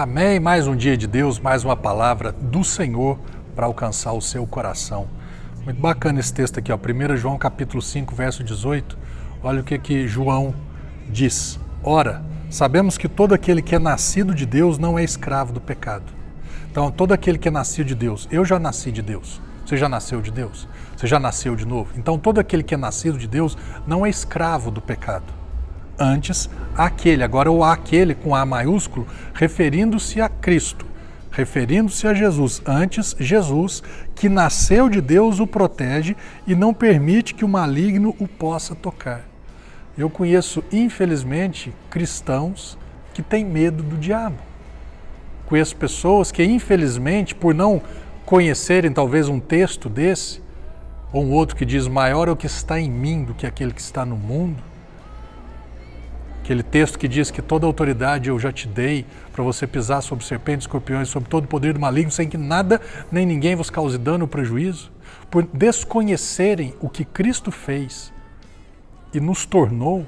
Amém. Mais um dia de Deus, mais uma palavra do Senhor para alcançar o seu coração. Muito bacana esse texto aqui, ó. 1 João capítulo 5, verso 18. Olha o que que João diz. Ora, sabemos que todo aquele que é nascido de Deus não é escravo do pecado. Então, todo aquele que é nascido de Deus, eu já nasci de Deus. Você já nasceu de Deus? Você já nasceu de novo? Então, todo aquele que é nascido de Deus não é escravo do pecado antes aquele. Agora o aquele com A maiúsculo, referindo-se a Cristo, referindo-se a Jesus. Antes, Jesus, que nasceu de Deus, o protege e não permite que o maligno o possa tocar. Eu conheço, infelizmente, cristãos que têm medo do diabo. Conheço pessoas que, infelizmente, por não conhecerem talvez um texto desse, ou um outro que diz: maior é o que está em mim do que aquele que está no mundo, Aquele texto que diz que toda autoridade eu já te dei para você pisar sobre serpentes, escorpiões, sobre todo o poder do maligno, sem que nada nem ninguém vos cause dano ou prejuízo. Por desconhecerem o que Cristo fez e nos tornou,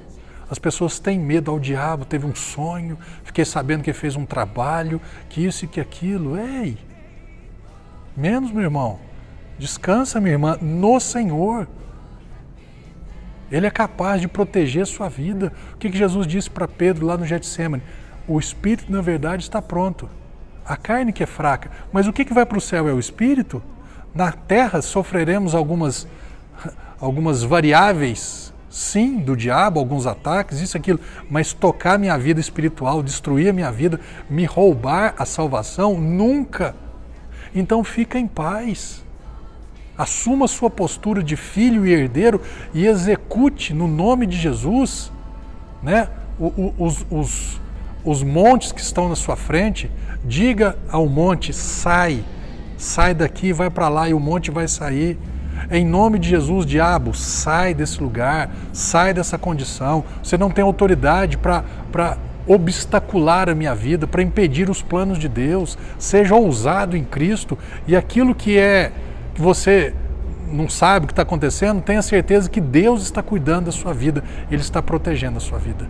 as pessoas têm medo ao diabo, teve um sonho, fiquei sabendo que fez um trabalho, que isso e que aquilo. Ei! Menos, meu irmão. Descansa, minha irmã, no Senhor. Ele é capaz de proteger a sua vida. O que, que Jesus disse para Pedro lá no Getsemane? O espírito, na verdade, está pronto. A carne que é fraca. Mas o que, que vai para o céu é o espírito? Na terra sofreremos algumas, algumas variáveis, sim, do diabo, alguns ataques, isso, aquilo. Mas tocar minha vida espiritual, destruir a minha vida, me roubar a salvação, nunca. Então fica em paz. Assuma sua postura de filho e herdeiro e execute no nome de Jesus né, os, os, os montes que estão na sua frente. Diga ao monte: sai, sai daqui, vai para lá e o monte vai sair. Em nome de Jesus, diabo, sai desse lugar, sai dessa condição. Você não tem autoridade para obstacular a minha vida, para impedir os planos de Deus. Seja ousado em Cristo e aquilo que é que você não sabe o que está acontecendo, tenha certeza que Deus está cuidando da sua vida, Ele está protegendo a sua vida.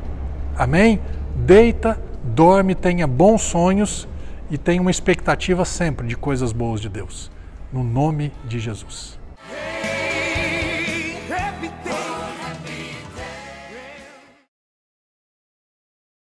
Amém? Deita, dorme, tenha bons sonhos e tenha uma expectativa sempre de coisas boas de Deus. No nome de Jesus.